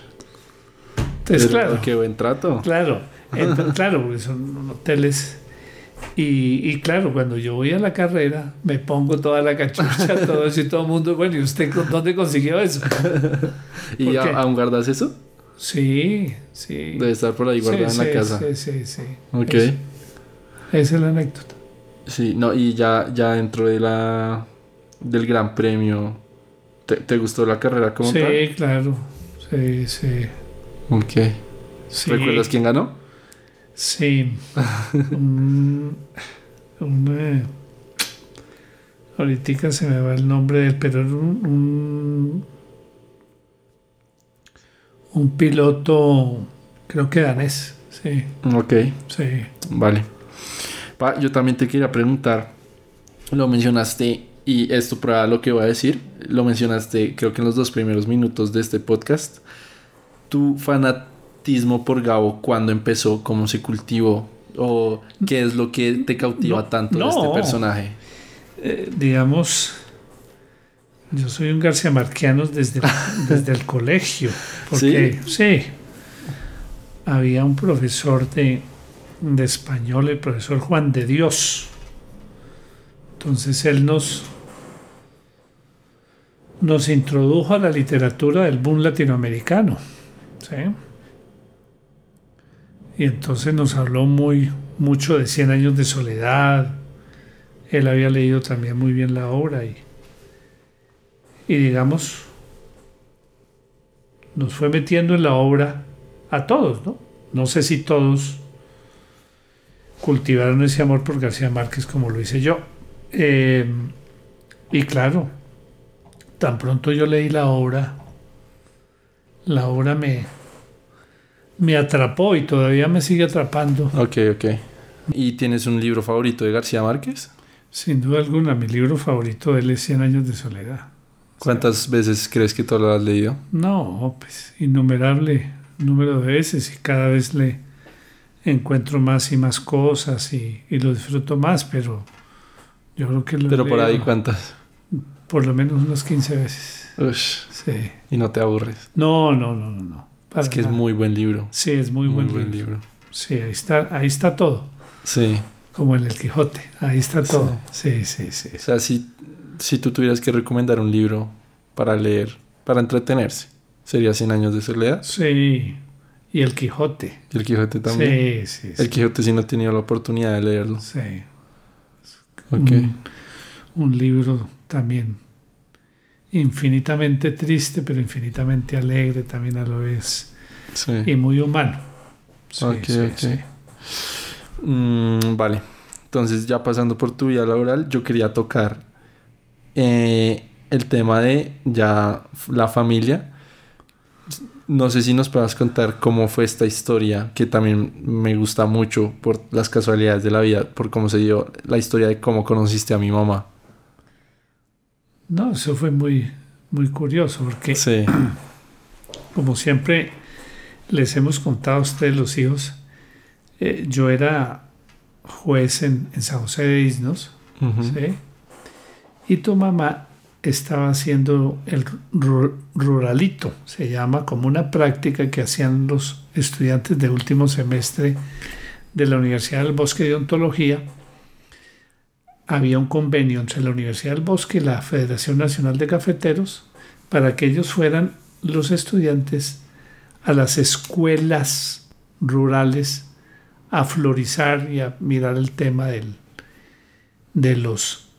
Entonces, claro, Qué buen trato. claro, claro, porque son hoteles. Y, y claro, cuando yo voy a la carrera, me pongo toda la cachucha, todo eso y todo el mundo, bueno, ¿y usted con- dónde consiguió eso? ¿Y ¿Por a- aún guardas eso? Sí, sí. Debe estar por ahí guardado Sí, en la casa. Sí, sí, sí. Ok. Esa esa es la anécdota. Sí, no, y ya, ya dentro de la del Gran Premio, ¿te, te gustó la carrera como Sí, tal? claro. Sí, sí. Ok. sí. ¿Recuerdas quién ganó? Sí. un, un, eh, ahorita se me va el nombre del, pero era un, un, un piloto, creo que danés, sí. Ok, Sí. vale. Pa, yo también te quería preguntar, lo mencionaste y esto prueba lo que voy a decir, lo mencionaste creo que en los dos primeros minutos de este podcast. Tu fanatismo por Gabo, ¿cuándo empezó? ¿Cómo se cultivó? ¿O qué es lo que te cautiva No, tanto de este personaje? Eh, digamos, yo soy un García Marquiano desde, desde el colegio. Porque, ¿Sí? había un profesor de, de español, el profesor Juan de Dios. Entonces él nos, nos introdujo a la literatura del boom latinoamericano. ¿sí? Y entonces nos habló muy, mucho de Cien años de soledad. Él había leído también muy bien la obra y, y digamos, nos fue metiendo en la obra a todos, ¿no? No sé si todos cultivaron ese amor por García Márquez como lo hice yo. Eh, y claro, tan pronto yo leí la obra, la obra me, me atrapó y todavía me sigue atrapando. Ok, ok. ¿Y tienes un libro favorito de García Márquez? Sin duda alguna, mi libro favorito de él es Cien años de soledad. ¿Cuántas veces crees que tú lo has leído? No, pues innumerable número de veces y cada vez le encuentro más y más cosas y, y lo disfruto más, pero yo creo que lo Pero por ahí, ¿cuántas? Por lo menos unas 15 veces. Ush, Sí. y no te aburres. No, no, no, no, no. Para Es que es muy buen libro. Sí, es muy, buen, libro. Sí, ahí está, ahí está todo. Sí. Como en el Quijote, ahí está todo. Sí, sí, sí. O sea, si, si tú tuvieras que recomendar un libro para leer, para entretenerse, sería Cien años de soledad. Sí. Y el Quijote. Y el Quijote también. Sí, sí, sí. El Quijote sí no he tenido la oportunidad de leerlo. Sí. Ok. Un, un libro también infinitamente triste, pero infinitamente alegre también a la vez. Sí. Y muy humano. Sí, Ok, sí, ok. sí. Mm, vale. Entonces, ya pasando por tu vida laboral, yo quería tocar eh, el tema de ya la familia. No sé si nos puedas contar cómo fue esta historia, que también me gusta mucho por las casualidades de la vida, por cómo se dio la historia de cómo conociste a mi mamá. No, eso fue muy, muy curioso porque Sí, como siempre les hemos contado a ustedes los hijos, eh, yo era juez en, en San José de Isnos, y tu mamá estaba haciendo el ru- ruralito, se llama como una práctica que hacían los estudiantes de último semestre de la Universidad del Bosque de Ontología. Había un convenio entre la Universidad del Bosque y la Federación Nacional de Cafeteros para que ellos fueran los estudiantes a las escuelas rurales a florizar y a mirar el tema del, de, los,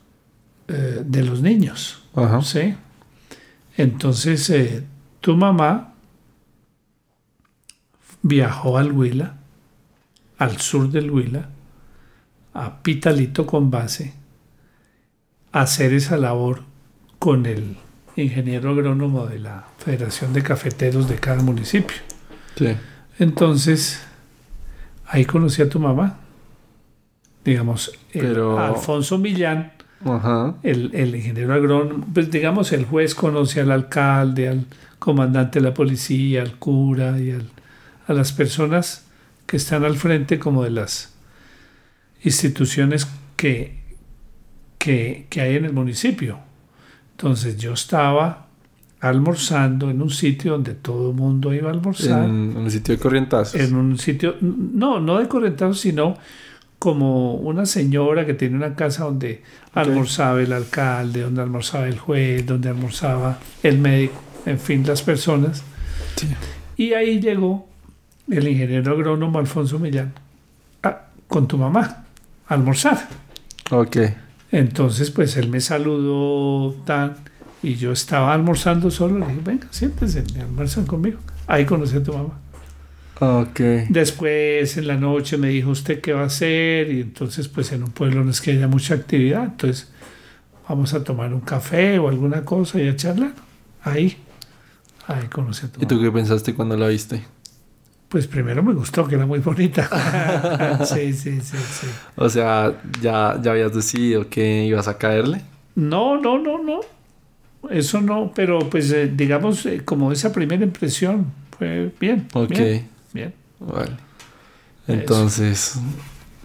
eh, de los niños. Ajá. ¿sí? Entonces, eh, tu mamá viajó al Huila, al sur del Huila, a Pitalito con base, hacer esa labor con el ingeniero agrónomo de la Federación de Cafeteros de cada municipio. Sí. Entonces, ahí conocí a tu mamá. Digamos, el Pero- Alfonso Millán, Ajá. el, el ingeniero agrónomo, pues digamos, el juez conoce al alcalde, al comandante de la policía, al cura y al- a las personas que están al frente como de las instituciones que, que, que hay en el municipio. Entonces yo estaba almorzando en un sitio donde todo el mundo iba a almorzar En, el sitio de Corrientazos. en un sitio, no, no de correntados, sino como una señora que tiene una casa donde almorzaba el alcalde, donde almorzaba el juez, donde almorzaba el médico, en fin, las personas. Sí. Y ahí llegó el ingeniero agrónomo Alfonso Millán a- con tu mamá a almorzar. Ok. Entonces, pues él me saludó tan y yo estaba almorzando solo. Le dije, venga, siéntense, me almuerzan conmigo. Ahí conocí a tu mamá. Ok. Después en la noche me dijo usted qué va a hacer y entonces pues en un pueblo no es que haya mucha actividad, entonces vamos a tomar un café o alguna cosa y a charlar. Ahí, Ahí conocí a tu ¿Y tú mamá. qué pensaste cuando la viste? Pues primero me gustó, que era muy bonita. sí, sí, sí, sí. O sea, ¿ya, ya habías decidido que ibas a caerle? No, no, no, no. Eso no, pero pues eh, digamos, eh, como esa primera impresión fue bien. Ok. Bien. bien. Vale. Entonces,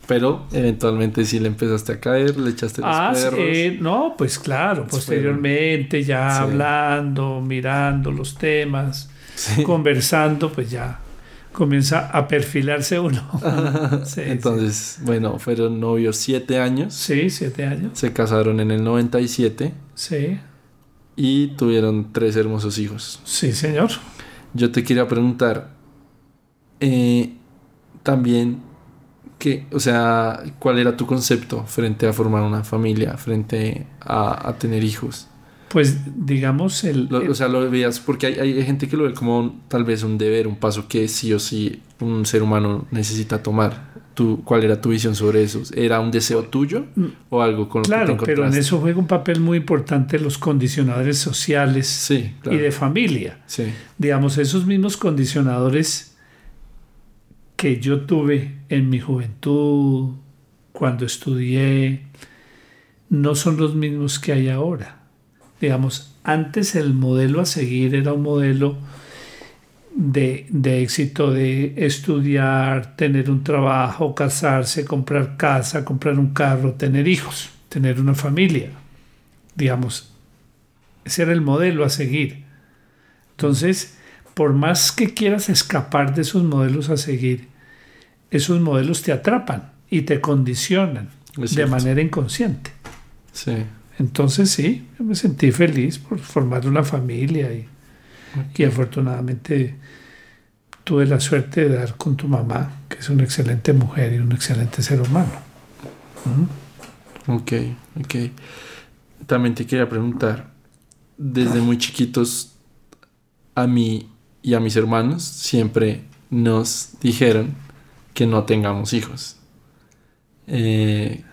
pero eventualmente sí le empezaste a caer, le echaste los Ah, sí, perros. eh, no, pues claro, posteriormente ya Sí. hablando, mirando los temas, Sí. conversando, pues ya comienza a perfilarse uno. Sí, Entonces, bueno, fueron novios siete años, Sí, siete años. se casaron en el 97 Sí, y tuvieron tres hermosos hijos. sí, señor. Yo te quería preguntar, eh, también, que, o sea, ¿cuál era tu concepto frente a formar una familia, frente a, a tener hijos? Pues digamos el, Lo- o sea, lo veías, porque hay, hay gente que lo ve como un- tal vez un deber, un paso que sí o sí un ser humano necesita tomar. ¿Tú, ¿Cuál era tu visión sobre eso? ¿Era un deseo tuyo o algo con lo que te claro, pero en eso juega un papel muy importante los condicionadores sociales Sí, claro. y de familia. Sí, digamos, esos mismos condicionadores que yo tuve en mi juventud, cuando estudié, no son los mismos que hay ahora. Digamos, antes el modelo a seguir era un modelo de, de éxito de estudiar, tener un trabajo, casarse, comprar casa, comprar un carro, tener hijos, tener una familia. Digamos, ese era el modelo a seguir. Entonces, por más que quieras escapar de esos modelos a seguir, esos modelos te atrapan y te condicionan de manera inconsciente. sí. Entonces sí, me sentí feliz por formar una familia y, y afortunadamente tuve la suerte de dar con tu mamá, que es una excelente mujer y un excelente ser humano. Ok, ok. También te quería preguntar, desde muy chiquitos, a mí y a mis hermanos siempre nos dijeron que no tengamos hijos. Eh,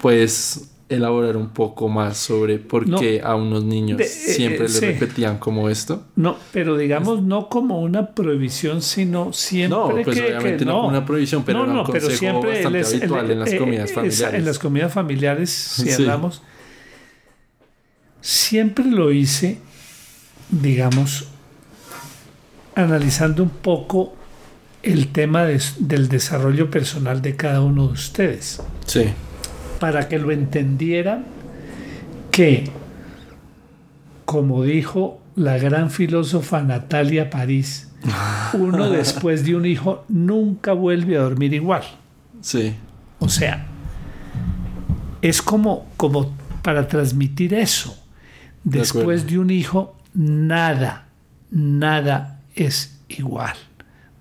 ¿Puedes elaborar un poco más sobre por No. qué a unos niños De- eh, siempre eh, les sí. repetían como esto? No, pero digamos no como una prohibición, sino siempre No, pues que, obviamente que no como una prohibición, pero era un consejo bastante les- habitual en las eh, comidas eh, familiares. En las comidas familiares, si Sí. hablamos, siempre lo hice, digamos, analizando un poco el tema de- del desarrollo personal de cada uno de ustedes Sí, para que lo entendieran que, como dijo la gran filósofa Natalia París, uno después de un hijo nunca vuelve a dormir igual. sí, O sea, es como, como para transmitir eso. De Después acuerdo. de un hijo, nada, nada es igual.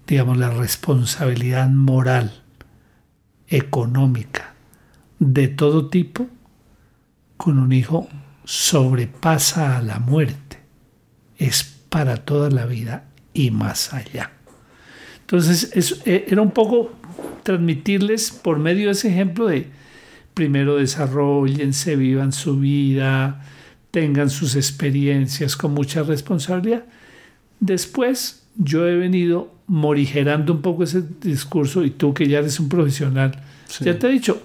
Digamos, la responsabilidad moral, económica, de todo tipo, con un hijo sobrepasa a la muerte. Es para toda la vida y más allá. Entonces, eso, eh, era un poco transmitirles por medio de ese ejemplo de primero desarrollense, vivan su vida, tengan sus experiencias con mucha responsabilidad. Después, yo he venido morigerando un poco ese discurso y tú que ya eres un profesional, sí. ya te he dicho,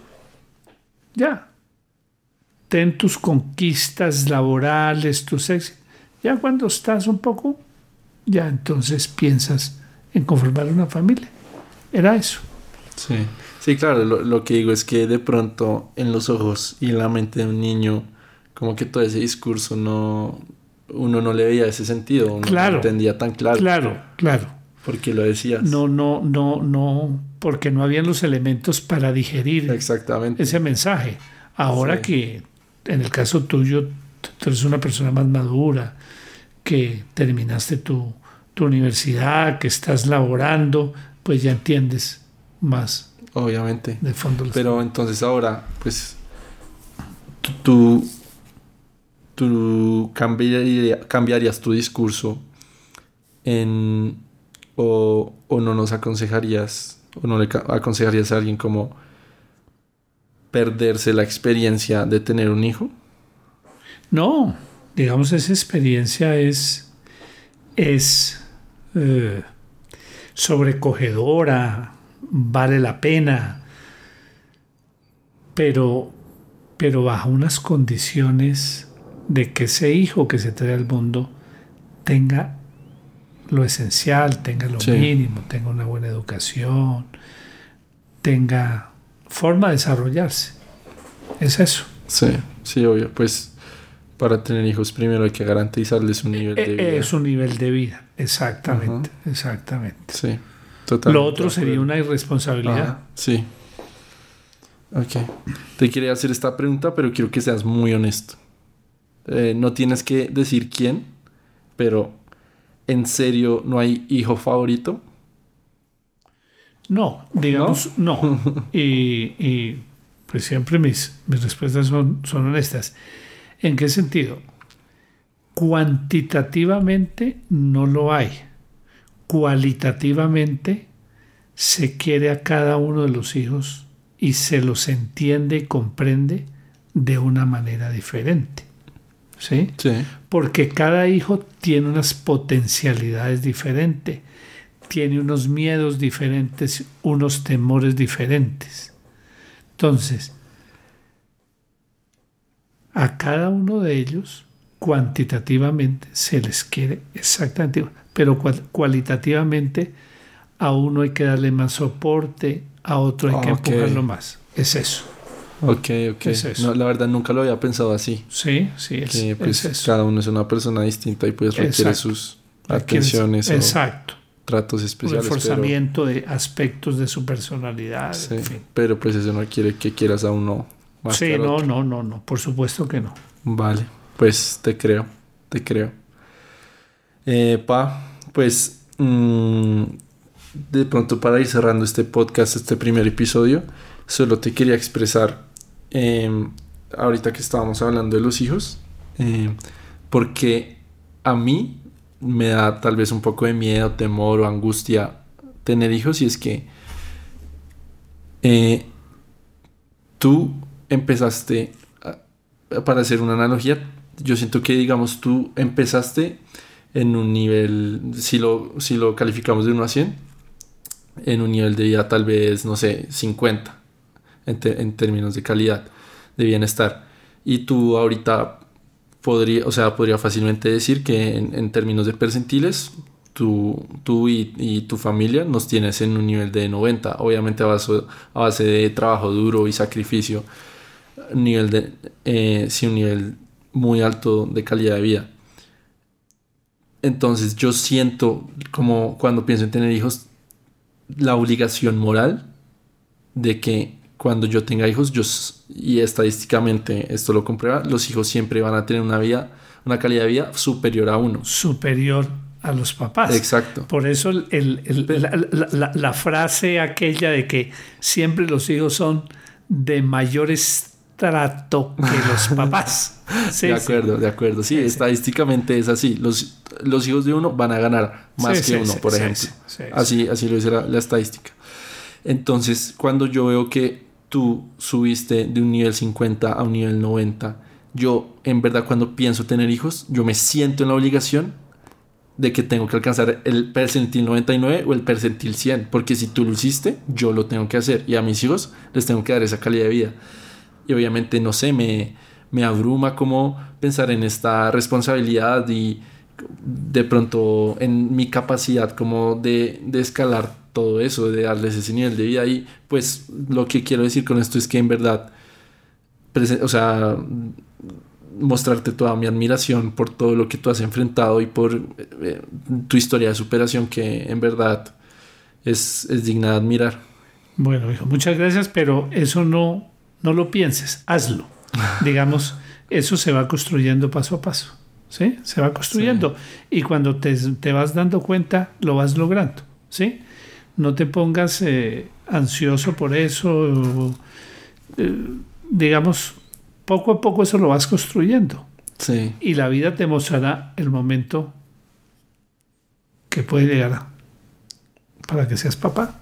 ya, ten tus conquistas laborales, tus éxitos. Ya cuando estás un poco, ya entonces piensas en conformar una familia. Era eso. Sí, sí, claro, lo, lo que digo es que de pronto en los ojos y en la mente de un niño, como que todo ese discurso no, uno no le veía ese sentido, uno no Claro. lo entendía tan claro. Claro, claro. ¿Por qué lo decías? No, no, no, no, porque no habían los elementos para digerir Exactamente. ese mensaje. Ahora Sí. que en el caso tuyo, tú eres una persona más madura, que terminaste tu, tu universidad, que estás laborando, pues ya entiendes más Obviamente. de fondo. Pero entonces ahora, pues, tú, tú cambiaría- cambiarías tu discurso en, o, no nos aconsejarías, o no le aconsejarías a alguien como perderse la experiencia de tener un hijo. No, digamos, esa experiencia es, es eh, sobrecogedora, vale la pena, pero, pero bajo unas condiciones de que ese hijo que se trae al mundo tenga lo esencial, tenga lo mínimo, tenga una buena educación, tenga forma de desarrollarse. Es eso. Sí, sí, obvio. Pues para tener hijos primero hay que garantizarles un nivel de eh, vida. Es un nivel de vida, exactamente, exactamente. Sí, totalmente. Lo otro sería una irresponsabilidad. sí. Ok. Te quería hacer esta pregunta, pero quiero que seas muy honesto. Eh, no tienes que decir quién, pero ¿en serio no hay hijo favorito? No, digamos, no. y, pues siempre mis, mis respuestas son, son honestas. ¿En qué sentido? Cuantitativamente no lo hay. Cualitativamente se quiere a cada uno de los hijos y se los entiende y comprende de una manera diferente. ¿Sí? Sí. Porque cada hijo tiene unas potencialidades diferentes, tiene unos miedos diferentes, unos temores diferentes. Entonces, a cada uno de ellos cuantitativamente se les quiere exactamente, pero cualitativamente a uno hay que darle más soporte, a otro hay que empujarlo más. Es eso. Ok, ok. No, la verdad nunca lo había pensado así. Sí, sí, es, que, pues, Cada uno es una persona distinta y pues requiere sus atenciones. exacto. tratos especiales. Un reforzamiento de aspectos de su personalidad. en fin. Pero pues eso no quiere que quieras a uno más Sí, no, no, no, no. Por supuesto que no. Vale, pues te creo, te creo. Eh, pa, pues mm, de pronto para ir cerrando este podcast, este primer episodio, solo te quería expresar Em, ahorita que estábamos hablando de los hijos, em, porque a mí me da tal vez un poco de miedo, temor o angustia tener hijos y es que eh, tú empezaste, para hacer una analogía, yo siento que digamos tú empezaste en un nivel, si lo, si lo calificamos de 1 a 100, en un nivel de vida tal vez, no sé, 50 en, términos de calidad, de bienestar. Y tú ahorita podría, o sea, podría fácilmente decir que en, términos de percentiles, tú, tú y, tu familia nos tienes en un nivel de 90, obviamente a base, a base de trabajo duro y sacrificio, nivel de, eh, sí, un nivel muy alto de calidad de vida. Entonces yo siento como cuando pienso en tener hijos, la obligación moral de que cuando yo tenga hijos, yo, y estadísticamente esto lo comprueba, los hijos siempre van a tener una vida, una calidad de vida superior a uno. Superior a los papás. Exacto. Por eso el, la, frase aquella de que siempre los hijos son de mayor estrato que los papás. de acuerdo, de acuerdo. Sí, estadísticamente es así. Los, los hijos de uno van a ganar más que uno, por ejemplo. Así, así lo dice la estadística. Entonces, cuando yo veo que tú subiste de un nivel 50 a un nivel 90, yo en verdad cuando pienso tener hijos, yo me siento en la obligación de que tengo que alcanzar el percentil 99 o el percentil 100, porque si tú lo hiciste, yo lo tengo que hacer y a mis hijos les tengo que dar esa calidad de vida. Y obviamente, no sé, me, me abruma como pensar en esta responsabilidad y de pronto en mi capacidad como de, de escalar todo eso, de darles ese nivel de vida. Y pues lo que quiero decir con esto es que en verdad, o sea, mostrarte toda mi admiración por todo lo que tú has enfrentado y por eh, tu historia de superación que en verdad es, es digna de admirar. Bueno, hijo, muchas gracias, pero eso no, no lo pienses, hazlo. Digamos, eso se va construyendo paso a paso. ¿Sí? Se va construyendo. Y cuando te, te, vas dando cuenta, lo vas logrando. ¿Sí? No te pongas eh, ansioso por eso. Eh, digamos, poco a poco eso lo vas construyendo. Sí. Y la vida te mostrará el momento que puede llegar para que seas papá.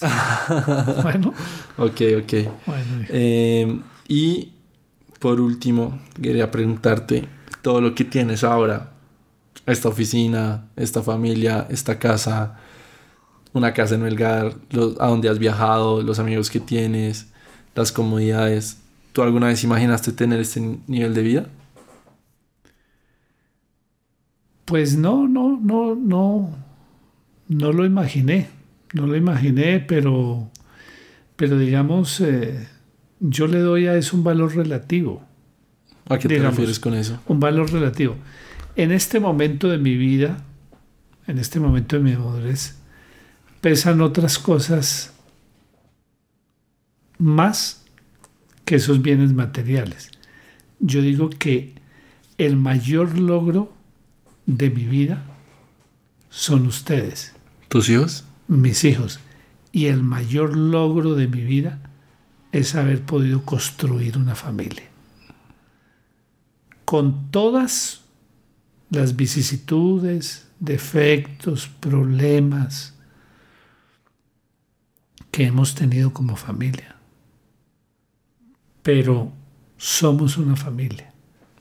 bueno. Ok, ok. Eh, y por último, quería preguntarte, todo lo que tienes ahora, esta oficina, esta familia, esta casa, una casa en Melgar, a dónde has viajado, los amigos que tienes, las comodidades. ¿Tú alguna vez imaginaste tener este nivel de vida? Pues no, no, no, no, no lo imaginé, no lo imaginé, pero, pero digamos, eh, yo le doy a eso un valor relativo. ¿A qué te refieres con eso? Un valor relativo. En este momento de mi vida, en este momento de mi madurez, pesan otras cosas más que esos bienes materiales. Yo digo que el mayor logro de mi vida son ustedes. ¿Tus hijos? Mis hijos. Y el mayor logro de mi vida es haber podido construir una familia. Con todas las vicisitudes, defectos, problemas que hemos tenido como familia. Pero somos una familia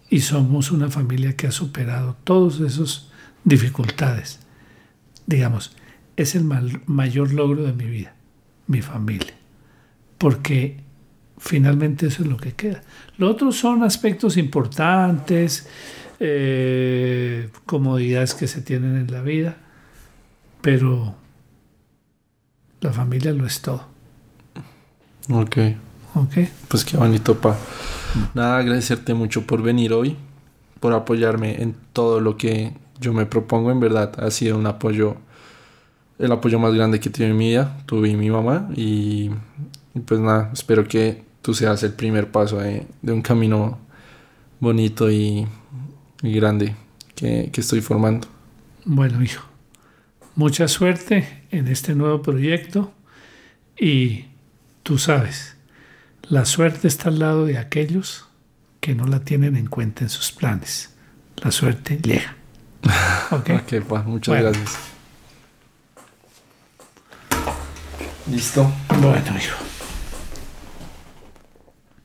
y somos una familia que ha superado todas esas dificultades. Digamos, es el mayor logro de mi vida, mi familia, porque finalmente eso es lo que queda. Lo otro son aspectos importantes, eh, comodidades que se tienen en la vida, pero la familia lo es todo. Ok. Ok. Pues qué bonito, pa. Nada, agradecerte mucho por venir hoy, por apoyarme en todo lo que yo me propongo. En verdad, ha sido un apoyo, el apoyo más grande que tiene en mi vida, tú y mi mamá. Y, pues nada, espero que tú seas el primer paso de, un camino bonito y, grande que, que estoy formando. Bueno, hijo, mucha suerte en este nuevo proyecto y tú sabes la suerte está al lado de aquellos que no la tienen en cuenta en sus planes. La suerte llega. Ok, okay pues, muchas gracias. Listo. Bueno, hijo.